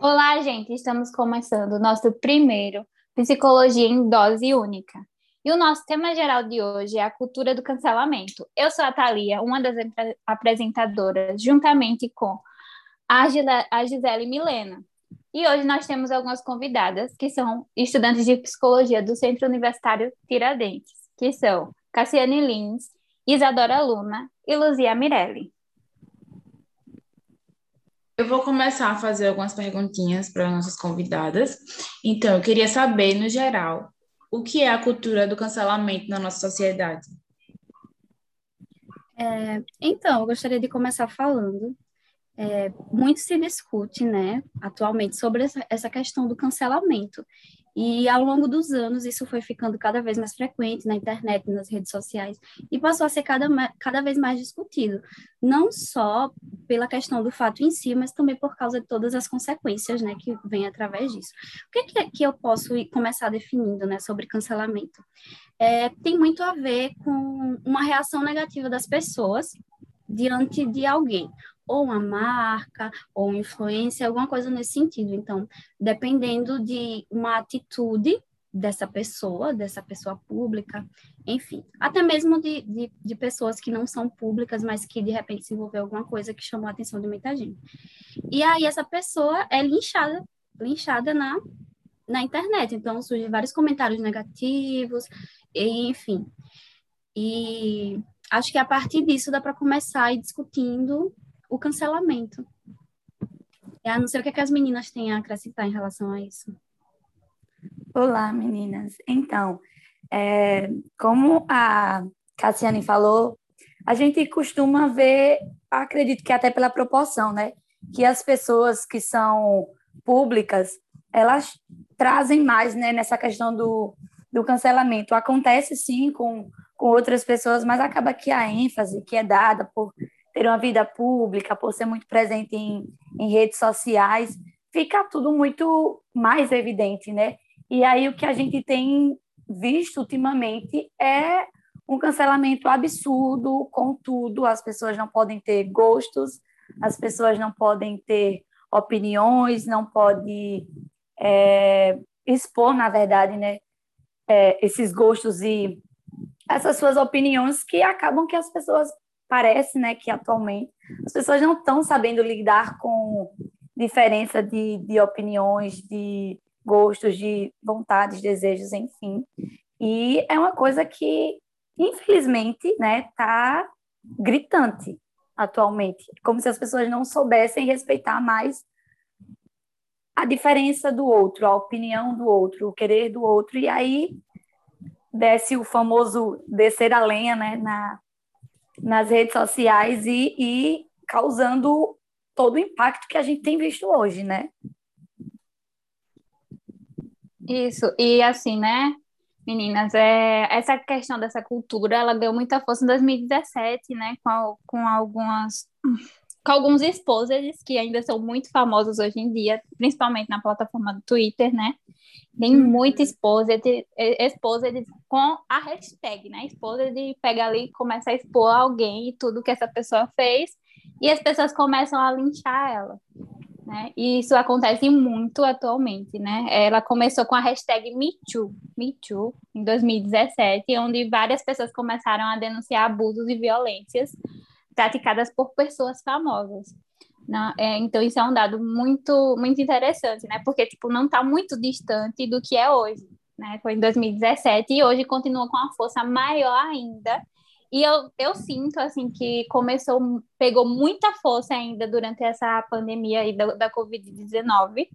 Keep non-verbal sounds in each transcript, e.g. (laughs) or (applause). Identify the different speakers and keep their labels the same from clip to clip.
Speaker 1: Olá, gente! Estamos começando o nosso primeiro Psicologia em Dose Única. E o nosso tema geral de hoje é a cultura do cancelamento. Eu sou a Thalia, uma das apresentadoras, juntamente com a, Gisele Milena. E hoje nós temos algumas convidadas que são estudantes de psicologia do Centro Universitário Tiradentes, que são Cassiane Lins, Isadora Luna e Luzia Mirelli.
Speaker 2: Eu vou começar a fazer algumas perguntinhas para nossas convidadas. Então, eu queria saber, no geral, o que é a cultura do cancelamento na nossa sociedade?
Speaker 3: É, então, eu gostaria de começar falando. É, muito se discute, né, atualmente, sobre essa, essa questão do cancelamento. E ao longo dos anos, isso foi ficando cada vez mais frequente na internet, nas redes sociais, e passou a ser cada, cada vez mais discutido, não só pela questão do fato em si, mas também por causa de todas as consequências né, que vêm através disso. O que, que, que eu posso começar definindo né, sobre cancelamento? É, tem muito a ver com uma reação negativa das pessoas diante de alguém ou uma marca, ou influência, alguma coisa nesse sentido. Então, dependendo de uma atitude dessa pessoa, dessa pessoa pública, enfim, até mesmo de, de, de, pessoas que não são públicas, mas que de repente se envolveu alguma coisa que chamou a atenção de muita gente. E aí essa pessoa é linchada, linchada na, na internet, então surgem vários comentários negativos, enfim. E acho que a partir disso dá para começar a ir discutindo o cancelamento. Eu não sei o que, é que as meninas têm a acrescentar em relação a isso.
Speaker 4: Olá, meninas. Então, é, como a Cassiane falou, a gente costuma ver, acredito que até pela proporção, né? Que as pessoas que são públicas, elas trazem mais né, nessa questão do, do cancelamento. Acontece sim com, com outras pessoas, mas acaba que a ênfase que é dada por ter uma vida pública, por ser muito presente em, em redes sociais, fica tudo muito mais evidente, né? E aí o que a gente tem visto ultimamente é um cancelamento absurdo com tudo, as pessoas não podem ter gostos, as pessoas não podem ter opiniões, não podem é, expor, na verdade, né, é, esses gostos e essas suas opiniões que acabam que as pessoas parece né, que atualmente as pessoas não estão sabendo lidar com diferença de, de opiniões, de gostos, de vontades, desejos, enfim. E é uma coisa que, infelizmente, né, tá gritante atualmente, como se as pessoas não soubessem respeitar mais a diferença do outro, a opinião do outro, o querer do outro, e aí desce o famoso descer a lenha, né, na, nas redes sociais e, e causando todo o impacto que a gente tem visto hoje, né?
Speaker 1: Isso, e assim, né, meninas, é, essa questão dessa cultura, ela ganhou muita força em 2017, né, com, com algumas com alguns exposers que ainda são muito famosos hoje em dia, principalmente na plataforma do Twitter, né? Tem uhum. muito exposed, exposed com a hashtag, né? Exposed pega ali e começa a expor alguém e tudo que essa pessoa fez, e as pessoas começam a linchar ela. Né? E isso acontece muito atualmente, né? Ela começou com a hashtag MeToo, MeToo, em 2017, onde várias pessoas começaram a denunciar abusos e violências praticadas por pessoas famosas. Não, é, então isso é um dado muito muito interessante, né? Porque tipo não está muito distante do que é hoje, né? Foi em 2017 e hoje continua com uma força maior ainda. E eu, eu sinto assim que começou pegou muita força ainda durante essa pandemia aí da, da Covid-19,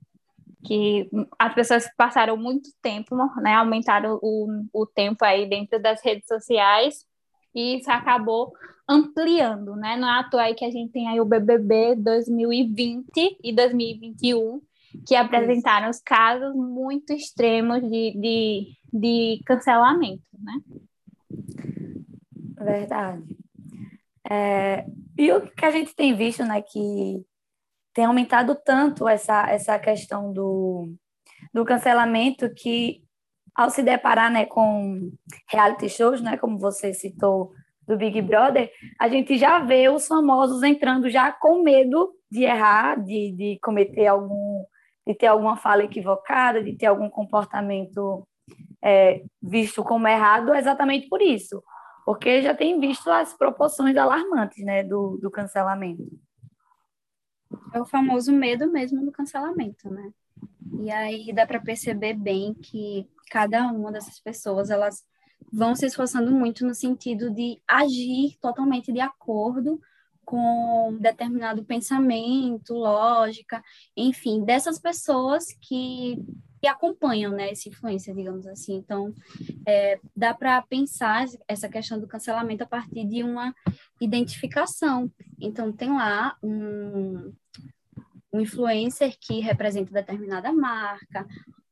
Speaker 1: que as pessoas passaram muito tempo, né? Aumentaram o, o tempo aí dentro das redes sociais e isso acabou ampliando, né? Não é à toa aí que a gente tem aí o BBB 2020 e 2021, que apresentaram os casos muito extremos de, de, de cancelamento, né?
Speaker 4: Verdade. É, e o que a gente tem visto, né, que tem aumentado tanto essa, essa questão do, do cancelamento que ao se deparar né, com reality shows, né, como você citou do Big Brother, a gente já vê os famosos entrando já com medo de errar, de, de cometer algum de ter alguma fala equivocada, de ter algum comportamento é, visto como errado, exatamente por isso, porque já tem visto as proporções alarmantes né, do, do cancelamento.
Speaker 3: É o famoso medo mesmo do cancelamento, né? E aí dá para perceber bem que cada uma dessas pessoas, elas vão se esforçando muito no sentido de agir totalmente de acordo com determinado pensamento, lógica, enfim, dessas pessoas que, que acompanham né, essa influência, digamos assim. Então, é, dá para pensar essa questão do cancelamento a partir de uma identificação. Então, tem lá um, um influencer que representa determinada marca,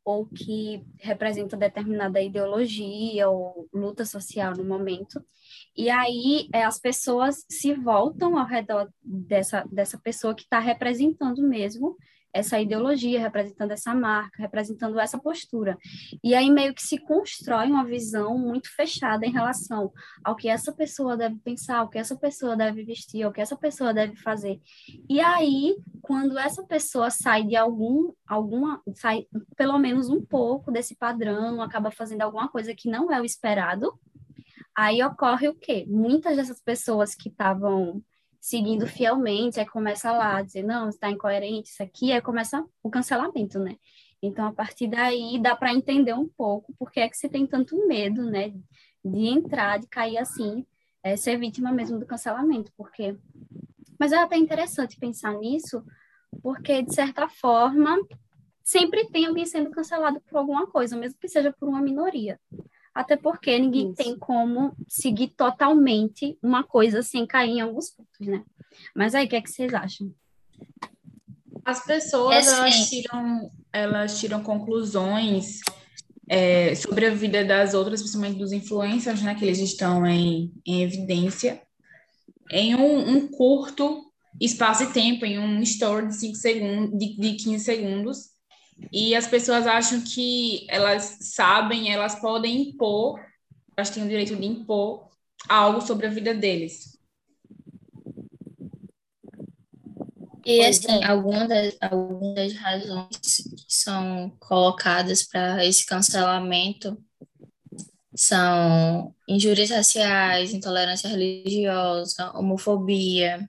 Speaker 3: ou que representa determinada ideologia ou luta social no momento. E aí é, as pessoas se voltam ao redor dessa, dessa pessoa que está representando mesmo essa ideologia, representando essa marca, representando essa postura. E aí meio que se constrói uma visão muito fechada em relação ao que essa pessoa deve pensar, o que essa pessoa deve vestir, o que essa pessoa deve fazer. E aí, quando essa pessoa sai de algum alguma sai pelo menos um pouco desse padrão, acaba fazendo alguma coisa que não é o esperado, aí ocorre o quê? Muitas dessas pessoas que estavam seguindo fielmente, aí começa lá a dizer, não, está incoerente isso aqui, aí começa o cancelamento, né? Então, a partir daí, dá para entender um pouco por que é que você tem tanto medo, né, de entrar, de cair assim, é, ser vítima mesmo do cancelamento, porque... Mas é até interessante pensar nisso, porque, de certa forma, sempre tem alguém sendo cancelado por alguma coisa, mesmo que seja por uma minoria até porque ninguém Isso. tem como seguir totalmente uma coisa sem cair em alguns pontos, né? Mas aí, o que, é que vocês acham?
Speaker 2: As pessoas, é elas, tiram, elas tiram conclusões é, sobre a vida das outras, principalmente dos influencers, né? Que eles estão em, em evidência, em um, um curto espaço de tempo, em um story de, cinco segundos, de, de 15 segundos, e as pessoas acham que elas sabem, elas podem impor, elas têm o direito de impor algo sobre a vida deles.
Speaker 5: E assim, algumas das, algumas das razões que são colocadas para esse cancelamento são injúrias raciais, intolerância religiosa, homofobia.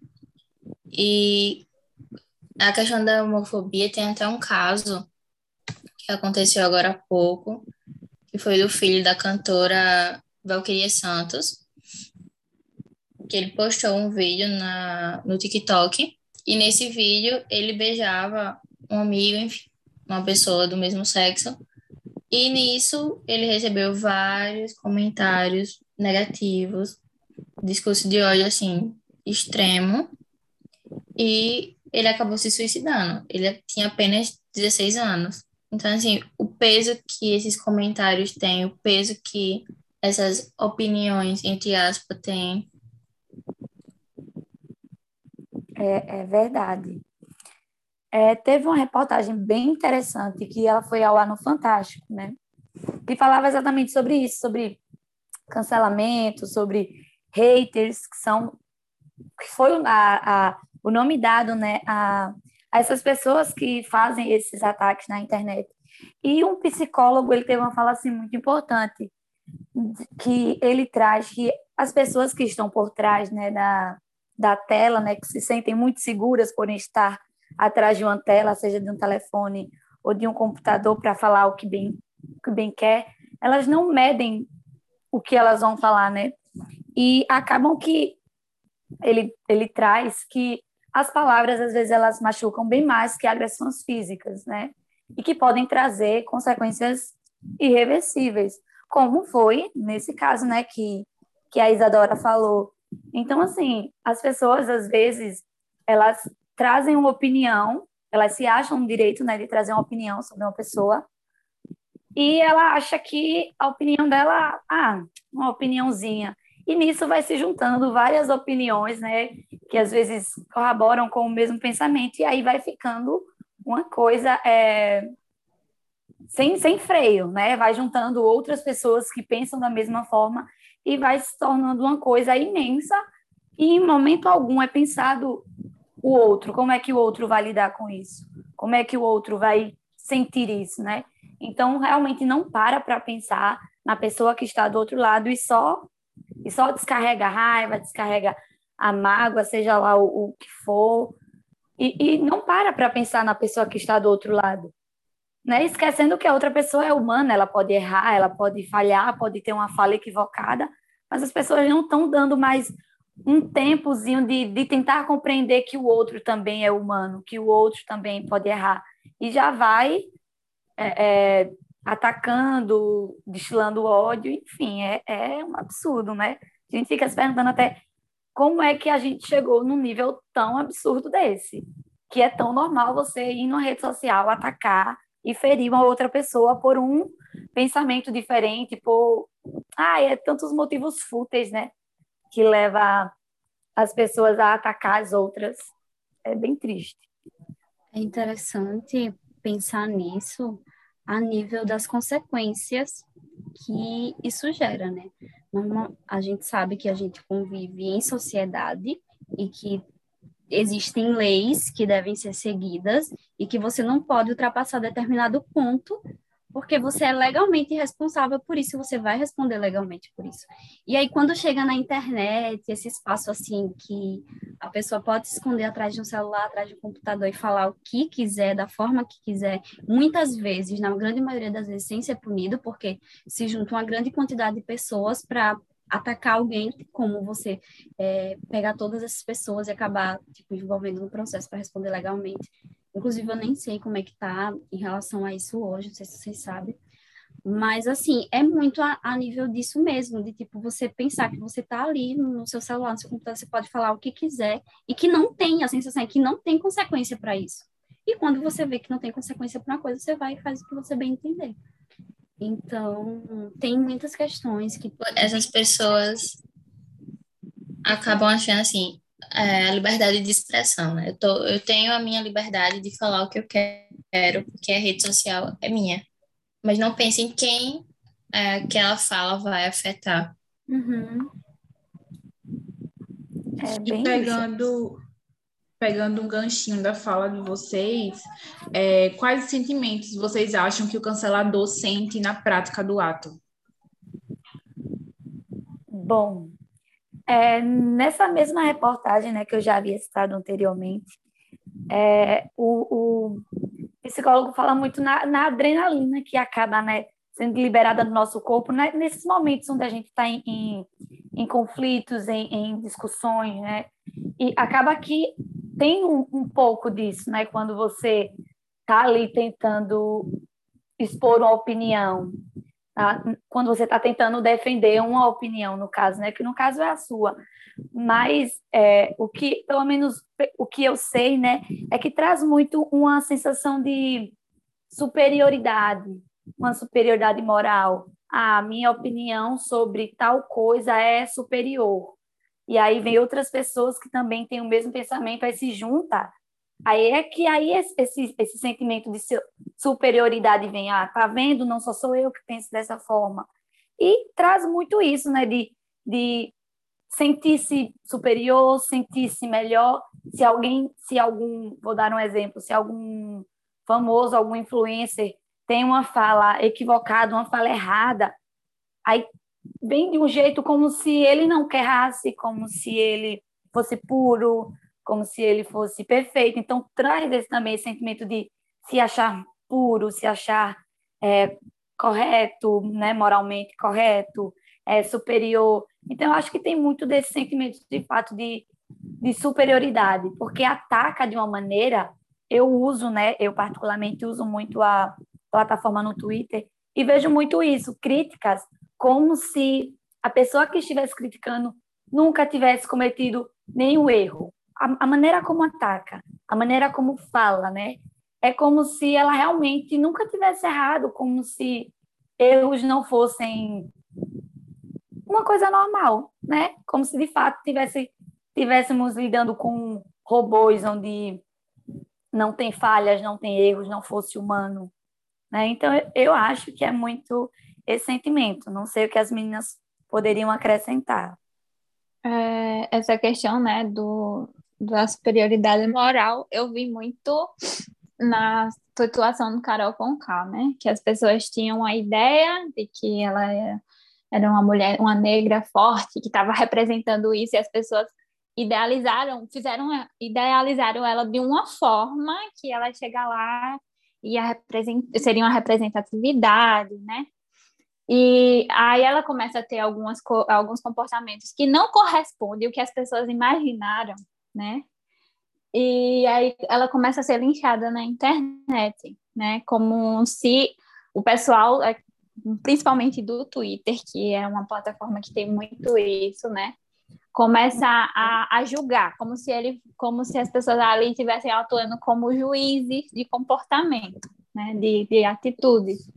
Speaker 5: E a questão da homofobia tem até um caso que aconteceu agora há pouco, que foi do filho da cantora Valquíria Santos, que ele postou um vídeo na, no TikTok, e nesse vídeo ele beijava um amigo, enfim, uma pessoa do mesmo sexo, e nisso ele recebeu vários comentários negativos, discurso de ódio, assim, extremo, e ele acabou se suicidando. Ele tinha apenas 16 anos. Então, assim, o peso que esses comentários têm, o peso que essas opiniões, entre aspas, têm.
Speaker 4: É, é verdade. É, teve uma reportagem bem interessante que ela foi ao ar no Fantástico, né? Que falava exatamente sobre isso, sobre cancelamento, sobre haters, que são que foi a, a, o nome dado, né, a a essas pessoas que fazem esses ataques na internet. E um psicólogo, ele teve uma fala assim muito importante, que ele traz que as pessoas que estão por trás, né, da, da tela, né, que se sentem muito seguras por estar atrás de uma tela, seja de um telefone ou de um computador para falar o que bem o que bem quer, elas não medem o que elas vão falar, né? E acabam que ele ele traz que as palavras, às vezes, elas machucam bem mais que agressões físicas, né? E que podem trazer consequências irreversíveis, como foi nesse caso, né, que, que a Isadora falou. Então, assim, as pessoas, às vezes, elas trazem uma opinião, elas se acham no direito, né, de trazer uma opinião sobre uma pessoa, e ela acha que a opinião dela, ah, uma opiniãozinha, e nisso vai se juntando várias opiniões, né, que às vezes corroboram com o mesmo pensamento, e aí vai ficando uma coisa é, sem, sem freio, né? Vai juntando outras pessoas que pensam da mesma forma e vai se tornando uma coisa imensa, e em momento algum é pensado o outro, como é que o outro vai lidar com isso? Como é que o outro vai sentir isso, né? Então, realmente não para para pensar na pessoa que está do outro lado e só e só descarrega a raiva, descarrega a mágoa, seja lá o, o que for, e, e não para para pensar na pessoa que está do outro lado. Né? Esquecendo que a outra pessoa é humana, ela pode errar, ela pode falhar, pode ter uma fala equivocada, mas as pessoas não estão dando mais um tempozinho de, de tentar compreender que o outro também é humano, que o outro também pode errar. E já vai é, é, atacando, destilando ódio, enfim, é, é um absurdo, né? A gente fica se perguntando até como é que a gente chegou num nível tão absurdo desse, que é tão normal você ir numa rede social atacar e ferir uma outra pessoa por um pensamento diferente, por ah, é tantos motivos fúteis, né, que leva as pessoas a atacar as outras. É bem triste.
Speaker 3: É interessante pensar nisso a nível das consequências que isso gera, né? a gente sabe que a gente convive em sociedade e que existem leis que devem ser seguidas e que você não pode ultrapassar determinado ponto porque você é legalmente responsável por isso, você vai responder legalmente por isso. E aí, quando chega na internet, esse espaço assim, que a pessoa pode se esconder atrás de um celular, atrás de um computador e falar o que quiser, da forma que quiser, muitas vezes, na grande maioria das vezes, sem ser punido, porque se junta uma grande quantidade de pessoas para atacar alguém, como você é, pegar todas essas pessoas e acabar tipo, envolvendo no processo para responder legalmente. Inclusive, eu nem sei como é que tá em relação a isso hoje, não sei se vocês sabem. Mas, assim, é muito a, a nível disso mesmo, de, tipo, você pensar que você tá ali no seu celular, no seu computador, você pode falar o que quiser e que não tem, a sensação é que não tem consequência para isso. E quando você vê que não tem consequência para uma coisa, você vai e faz o que você bem entender. Então, tem muitas questões que...
Speaker 5: Essas pessoas acabam achando assim, é, a liberdade de expressão, né? Eu, tô, eu tenho a minha liberdade de falar o que eu quero, porque a rede social é minha. Mas não pense em quem é, aquela fala vai afetar.
Speaker 3: Uhum.
Speaker 2: É bem e pegando, pegando um ganchinho da fala de vocês, é, quais sentimentos vocês acham que o cancelador sente na prática do ato?
Speaker 4: Bom, é, nessa mesma reportagem né, que eu já havia citado anteriormente, é, o, o, psicólogo fala muito na, na, adrenalina que acaba né, sendo liberada no nosso corpo né, nesses momentos onde a gente está em, em, em, conflitos, em, em, discussões, né? E acaba que tem um, um pouco disso, né? Quando você está ali tentando expor uma opinião? Quando você está tentando defender uma opinião, no caso, né? Que no caso é a sua. Mas é, o que, pelo menos, o que eu sei, né? É que traz muito uma sensação de superioridade, uma superioridade moral. a minha opinião sobre tal coisa é superior. E aí vem outras pessoas que também têm o mesmo pensamento, aí se junta Aí é que aí esse, esse sentimento de superioridade vem, ah, tá vendo? Não só sou eu que penso dessa forma. E traz muito isso, né, de, de sentir-se superior, sentir-se melhor. Se alguém, se algum, vou dar um exemplo, se algum famoso, algum influencer tem uma fala equivocada, uma fala errada, aí vem de um jeito como se ele não querrasse, como se ele fosse puro, como se ele fosse perfeito. Então, traz esse, também esse sentimento de se achar puro, se achar é, correto, né, moralmente correto, é, superior. Então, eu acho que tem muito desse sentimento, de fato, de, de superioridade, porque ataca de uma maneira. Eu uso, né, eu particularmente uso muito a plataforma no Twitter e vejo muito isso, críticas, como se a pessoa que estivesse criticando nunca tivesse cometido nenhum erro, a, a maneira como ataca, a maneira como fala, né? É como se ela realmente nunca tivesse errado, como se erros não fossem uma coisa normal, né? Como se de fato tivesse, tivéssemos lidando com robôs onde não tem falhas, não tem erros, não fosse humano, né? Então eu acho que é muito esse sentimento. Não sei o que as meninas poderiam acrescentar.
Speaker 1: É, essa questão, né, do, da superioridade moral, eu vi muito na situação do Carol Conká, né? Que as pessoas tinham a ideia de que ela era uma mulher, uma negra forte, que estava representando isso, e as pessoas idealizaram, fizeram, idealizaram ela de uma forma que ela chega lá e seria uma representatividade, né? E aí ela começa a ter algumas, alguns comportamentos que não correspondem ao que as pessoas imaginaram, né? E aí ela começa a ser linchada na internet, né? Como se o pessoal, é, principalmente do Twitter, que é uma plataforma que tem muito isso, né? Começa a, a julgar, como se ele, como se as pessoas ali estivessem atuando como juízes de comportamento, né? De, de atitudes.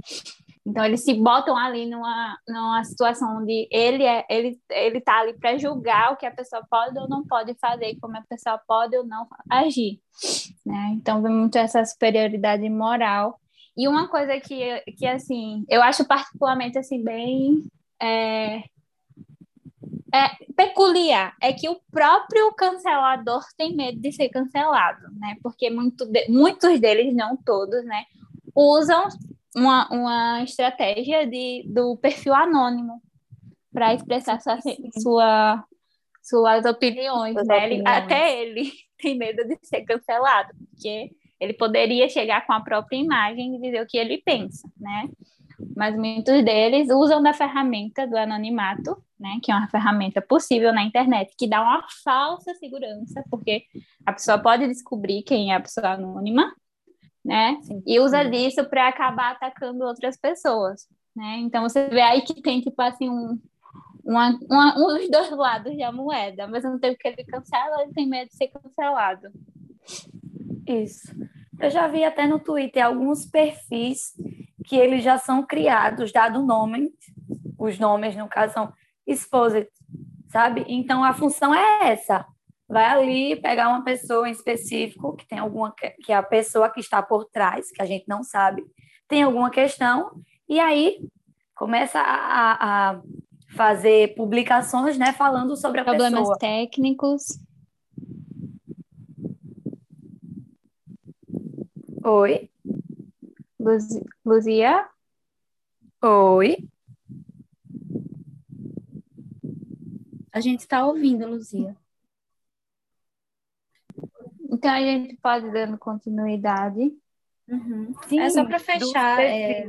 Speaker 1: Então eles se botam ali numa, numa situação onde ele é ele ele tá ali para julgar o que a pessoa pode ou não pode fazer, como a pessoa pode ou não agir, né? Então vem muito essa superioridade moral. E uma coisa que que assim, eu acho particularmente assim bem é, é, peculiar é que o próprio cancelador tem medo de ser cancelado, né? Porque muito muitos deles, não todos, né, usam uma, uma estratégia de, do perfil anônimo para expressar sua, sua, suas opiniões. Né? Ele, até ele (laughs) tem medo de ser cancelado, porque ele poderia chegar com a própria imagem e dizer o que ele pensa, né? Mas muitos deles usam da ferramenta do anonimato, né? Que é uma ferramenta possível na internet, que dá uma falsa segurança, porque a pessoa pode descobrir quem é a pessoa anônima, né? Sim, e usa disso para acabar atacando outras pessoas, né? Então você vê aí que tem tipo assim um uma, uma, um dos dois lados da moeda, mas não tem que ele cancela, ele tem medo de ser cancelado.
Speaker 4: Isso. Eu já vi até no Twitter alguns perfis que eles já são criados, dado nome, os nomes no caso são exposed, sabe? Então a função é essa, vai ali pegar uma pessoa em específico, que tem alguma que é a pessoa que está por trás, que a gente não sabe, tem alguma questão, e aí começa a, a fazer publicações, né, falando sobre a
Speaker 1: Problemas
Speaker 4: pessoa.
Speaker 1: Problemas técnicos.
Speaker 4: Oi.
Speaker 1: Luzia?
Speaker 4: Oi.
Speaker 3: A gente está ouvindo, Luzia.
Speaker 1: Então a gente pode dando continuidade.
Speaker 3: Uhum. Sim, é só para fechar. É...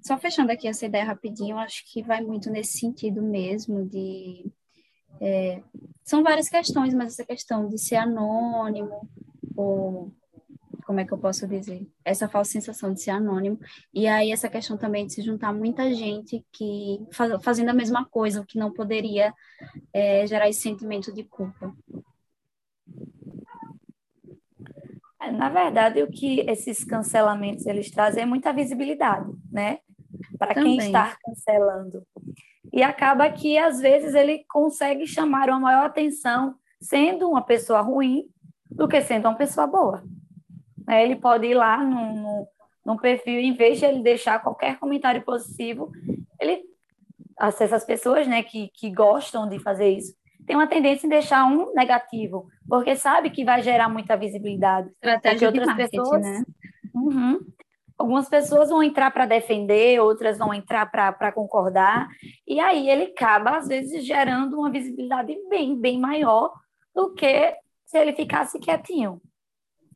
Speaker 3: Só fechando aqui essa ideia rapidinho, acho que vai muito nesse sentido mesmo de. É... São várias questões, mas essa questão de ser anônimo, ou como é que eu posso dizer? Essa falsa sensação de ser anônimo. E aí essa questão também de se juntar muita gente que faz, fazendo a mesma coisa, o que não poderia é, gerar esse sentimento de culpa.
Speaker 4: Na verdade, o que esses cancelamentos eles trazem é muita visibilidade, né? Para quem está cancelando. E acaba que, às vezes, ele consegue chamar uma maior atenção sendo uma pessoa ruim do que sendo uma pessoa boa. Né? Ele pode ir lá no, no, no perfil, em vez de ele deixar qualquer comentário positivo, ele acessa as pessoas né, que, que gostam de fazer isso tem uma tendência em deixar um negativo, porque sabe que vai gerar muita visibilidade.
Speaker 3: Estratégia porque outras pessoas, né?
Speaker 4: Uhum, algumas pessoas vão entrar para defender, outras vão entrar para concordar, e aí ele acaba, às vezes, gerando uma visibilidade bem, bem maior do que se ele ficasse quietinho,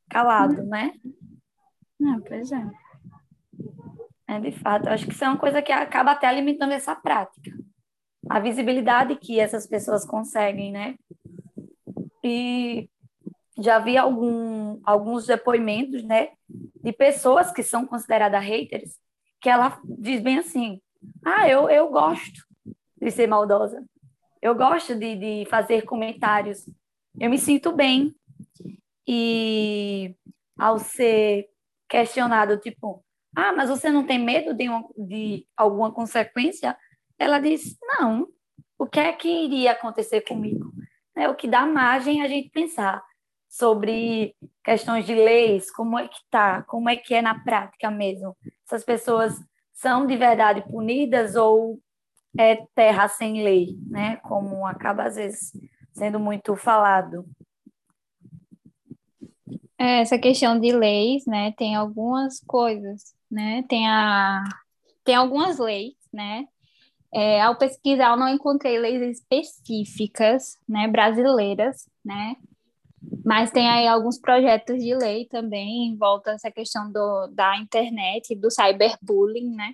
Speaker 4: calado, uhum. né?
Speaker 3: Não, pois é.
Speaker 4: É, de fato, acho que isso é uma coisa que acaba até alimentando essa prática a visibilidade que essas pessoas conseguem, né? E já vi algum, alguns depoimentos, né, de pessoas que são consideradas haters, que ela diz bem assim: ah, eu, eu gosto de ser maldosa, eu gosto de, de fazer comentários, eu me sinto bem. E ao ser questionado, tipo, ah, mas você não tem medo de, uma, de alguma consequência? Ela disse: não, o que é que iria acontecer comigo? É o que dá margem a gente pensar sobre questões de leis, como é que tá, como é que é na prática mesmo. Essas pessoas são de verdade punidas ou é terra sem lei, né? Como acaba às vezes sendo muito falado.
Speaker 1: É, essa questão de leis, né, tem algumas coisas, né, tem a tem algumas leis, né, é, ao pesquisar eu não encontrei leis específicas, né, brasileiras, né, mas tem aí alguns projetos de lei também em volta dessa questão do, da internet, do cyberbullying, né,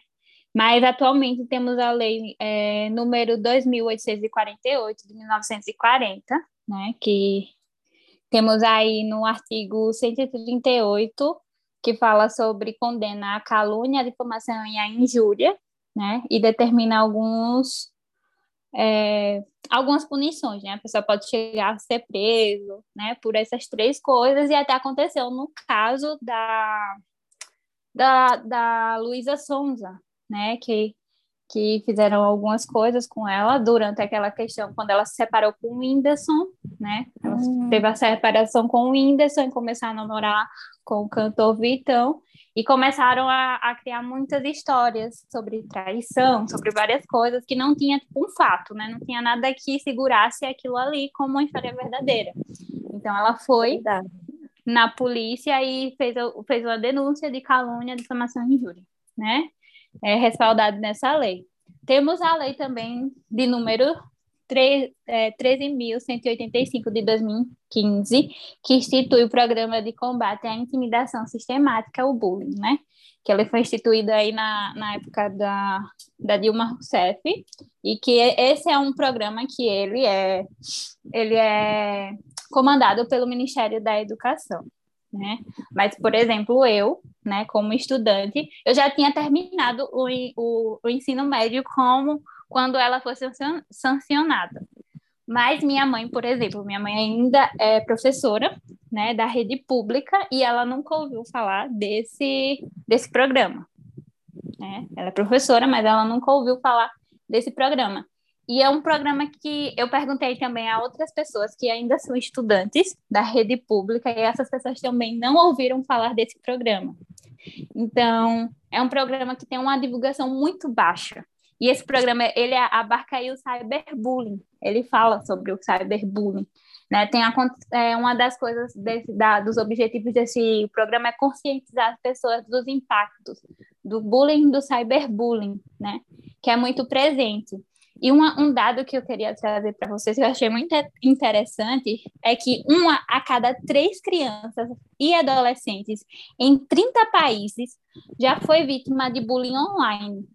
Speaker 1: mas atualmente temos a lei é, número 2.848 de 1940, né, que temos aí no artigo 138, que fala sobre condena a calúnia, a difamação e a injúria, né? E determina alguns é, algumas punições, né? A pessoa pode chegar a ser preso, né? Por essas três coisas e até aconteceu no caso da da, da Luísa Sonza, né? Que que fizeram algumas coisas com ela durante aquela questão, quando ela se separou com o Whindersson, né? Ela hum. teve a separação com o Whindersson e começou a namorar com o cantor Vitão, e começaram a, a, criar muitas histórias sobre traição, sobre várias coisas que não tinha tipo, um fato, né? Não tinha nada que segurasse aquilo ali como uma história verdadeira. Então ela foi Verdade. na polícia e fez, fez uma denúncia de calúnia, difamação e injúria, né? é, respaldado nessa lei. Temos a lei também de número 13.185 é, de 2015, que institui o programa de combate à intimidação sistemática, o bullying, né? Que ele foi instituído aí na, na época da, da Dilma Rousseff, e que esse é um programa que ele é, ele é comandado pelo Ministério da Educação né? Mas, por exemplo, eu, né, como estudante, eu já tinha terminado o, o, o ensino médio como quando ela foi sancionada. Mas minha mãe, por exemplo, minha mãe ainda é professora, né, da rede pública e ela nunca ouviu falar desse desse programa. Né? Ela é professora, mas ela nunca ouviu falar desse programa. E é um programa que eu perguntei também a outras pessoas que ainda são estudantes da rede pública e essas pessoas também não ouviram falar desse programa. Então, é um programa que tem uma divulgação muito baixa. E esse programa, ele abarca aí o cyberbullying. Ele fala sobre o cyberbullying. Né? Tem a, é, uma das coisas, desse, da, dos objetivos desse programa é conscientizar as pessoas dos impactos do bullying, do cyberbullying, né? que é muito presente. E uma, um dado que eu queria trazer para vocês, que eu achei muito interessante, é que uma a cada três crianças e adolescentes em 30 países já foi vítima de bullying online.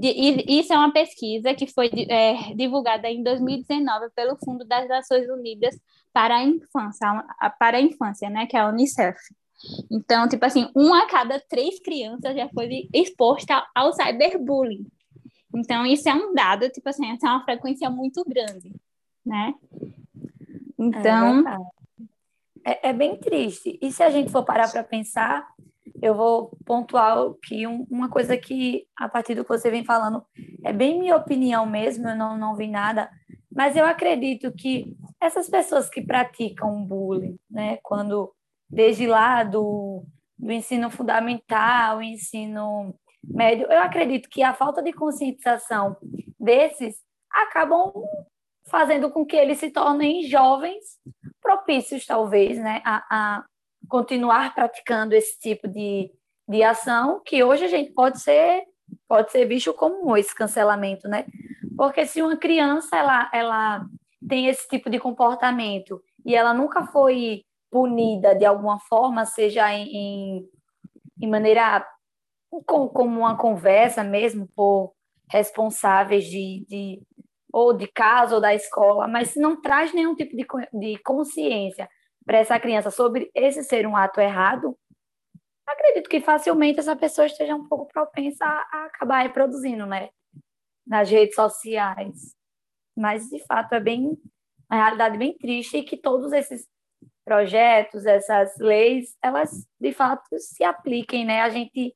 Speaker 1: Isso é uma pesquisa que foi é, divulgada em 2019 pelo Fundo das Nações Unidas para a Infância, para a infância né, que é a Unicef. Então, tipo assim, uma a cada três crianças já foi exposta ao cyberbullying. Então, isso é um dado, tipo assim, essa é uma frequência muito grande, né? Então.
Speaker 4: É, é, é bem triste. E se a gente for parar para pensar, eu vou pontuar que um, uma coisa que, a partir do que você vem falando, é bem minha opinião mesmo, eu não, não vi nada, mas eu acredito que essas pessoas que praticam bullying, né, quando desde lá do, do ensino fundamental, ensino médio, eu acredito que a falta de conscientização desses acabam fazendo com que eles se tornem jovens propícios, talvez, né, a, a continuar praticando esse tipo de, de ação, que hoje a gente pode ser pode ser visto como esse cancelamento, né? Porque se uma criança ela, ela tem esse tipo de comportamento e ela nunca foi punida de alguma forma, seja em, em, maneira como uma conversa mesmo por responsáveis de, de ou de casa ou da escola, mas se não traz nenhum tipo de, de consciência para essa criança sobre esse ser um ato errado, acredito que facilmente essa pessoa esteja um pouco propensa a, acabar reproduzindo, né, nas redes sociais. Mas de fato é bem uma realidade bem triste e que todos esses projetos, essas leis, elas de fato se apliquem, né? A gente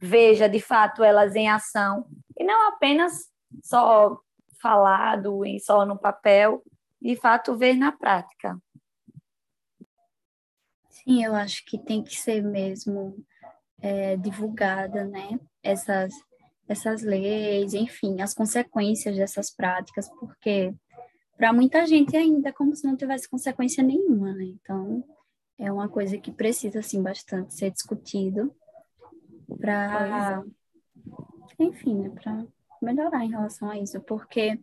Speaker 4: veja de fato elas em ação e não apenas só falado e só no papel, de fato ver na prática.
Speaker 3: Sim, eu acho que tem que ser mesmo é, divulgada, né? Essas essas leis, enfim, as consequências dessas práticas, porque para muita gente ainda é como se não tivesse consequência nenhuma, né? Então, é uma coisa que precisa, assim, bastante ser discutido para, enfim, né, para melhorar em relação a isso, porque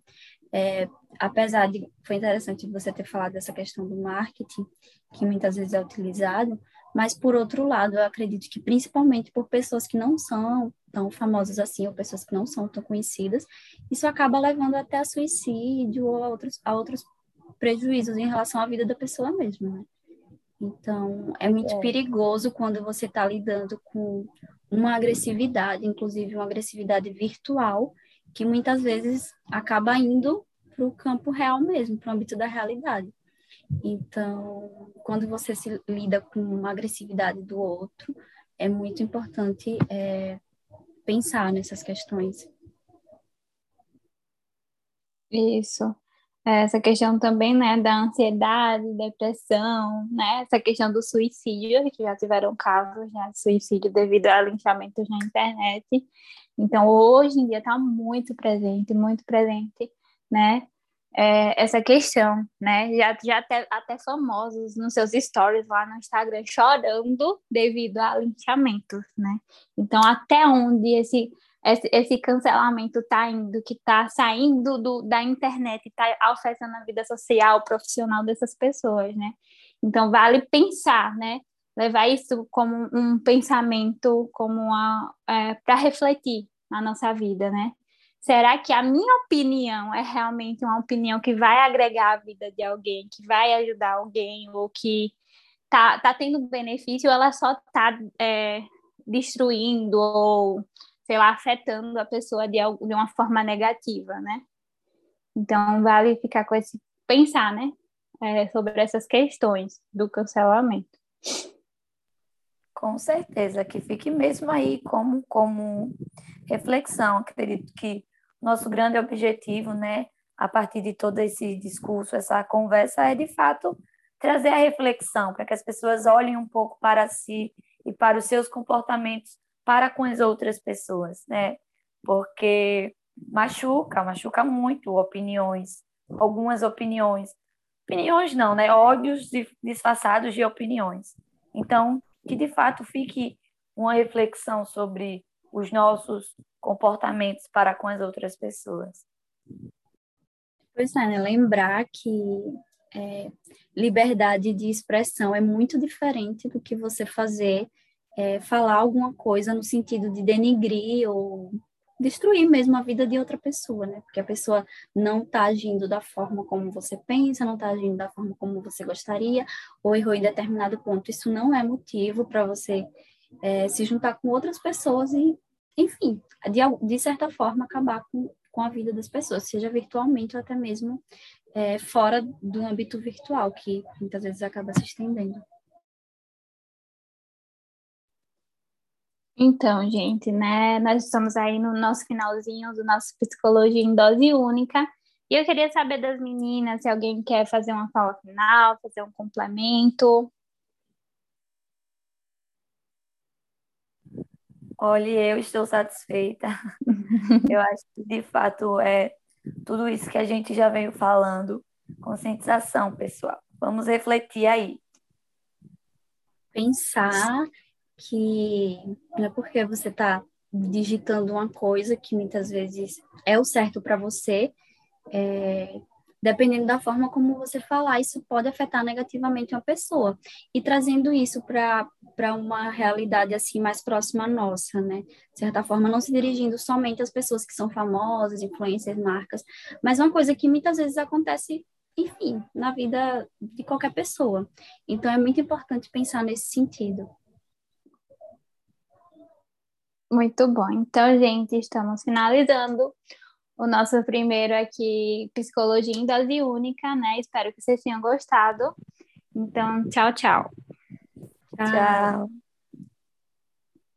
Speaker 3: é, apesar de, foi interessante você ter falado dessa questão do marketing, que muitas vezes é utilizado, mas por outro lado, eu acredito que principalmente por pessoas que não são tão famosas assim, ou pessoas que não são tão conhecidas, isso acaba levando até a suicídio ou a outros, a outros prejuízos em relação à vida da pessoa mesmo, né? Então, é muito é. perigoso quando você está lidando com uma agressividade, inclusive uma agressividade virtual, que muitas vezes acaba indo para o campo real mesmo, para o âmbito da realidade. Então, quando você se lida com uma agressividade do outro, é muito importante é, pensar nessas questões.
Speaker 1: Isso. Essa questão também, né, da ansiedade, depressão, né, essa questão do suicídio, que já tiveram casos né, de suicídio devido a linchamentos na internet. Então, hoje em dia está muito presente, muito presente, né, é, essa questão, né? Já, já até, até famosos nos seus stories lá no Instagram chorando devido a linchamentos, né? Então, até onde esse, esse, esse cancelamento está indo, que está saindo do, da internet, está afetando a vida social, profissional dessas pessoas, né? Então, vale pensar, né? Levar isso como um pensamento, como é, para refletir na nossa vida, né? Será que a minha opinião é realmente uma opinião que vai agregar a vida de alguém, que vai ajudar alguém, ou que tá, tá tendo benefício, ela só tá é, destruindo, ou, sei lá, afetando a pessoa de, de uma forma negativa, né? Então, vale ficar com esse, pensar, né? É, sobre essas questões do cancelamento.
Speaker 4: Com certeza, que fique mesmo aí como, como reflexão. Acredito que nosso grande objetivo, né, a partir de todo esse discurso, essa conversa, é de fato trazer a reflexão, para que as pessoas olhem um pouco para si e para os seus comportamentos para com as outras pessoas, né? Porque machuca, machuca muito opiniões, algumas opiniões. Opiniões não, né? Ódios disfarçados de opiniões. Então, que de fato fique uma reflexão sobre os nossos comportamentos para com as outras pessoas.
Speaker 3: Pois é, né? lembrar que é, liberdade de expressão é muito diferente do que você fazer, é, falar alguma coisa no sentido de denigrir ou destruir mesmo a vida de outra pessoa, né? Porque a pessoa não está agindo da forma como você pensa, não está agindo da forma como você gostaria, ou errou em determinado ponto. Isso não é motivo para você é, se juntar com outras pessoas e, enfim, de, de certa forma acabar com, com a vida das pessoas, seja virtualmente ou até mesmo é, fora do âmbito virtual, que muitas vezes acaba se estendendo.
Speaker 1: Então, gente, né? Nós estamos aí no nosso finalzinho do nosso Psicologia em Dose Única. E eu queria saber das meninas se alguém quer fazer uma fala final, fazer um complemento.
Speaker 4: Olha, eu estou satisfeita. (laughs) eu acho que, de fato, é tudo isso que a gente já veio falando. Conscientização, pessoal. Vamos refletir aí.
Speaker 3: Pensar que não é porque você está digitando uma coisa que muitas vezes é o certo para você, é, dependendo da forma como você falar, isso pode afetar negativamente uma pessoa. E trazendo isso para uma realidade assim mais próxima à nossa, né? De certa forma, não se dirigindo somente às pessoas que são famosas, influências, marcas, mas uma coisa que muitas vezes acontece, enfim, na vida de qualquer pessoa. Então, é muito importante pensar nesse sentido.
Speaker 1: Muito bom. Então, gente, estamos finalizando o nosso primeiro aqui, Psicologia em Dose Única, né? Espero que vocês tenham gostado. Então, tchau, tchau.
Speaker 4: Tchau. tchau.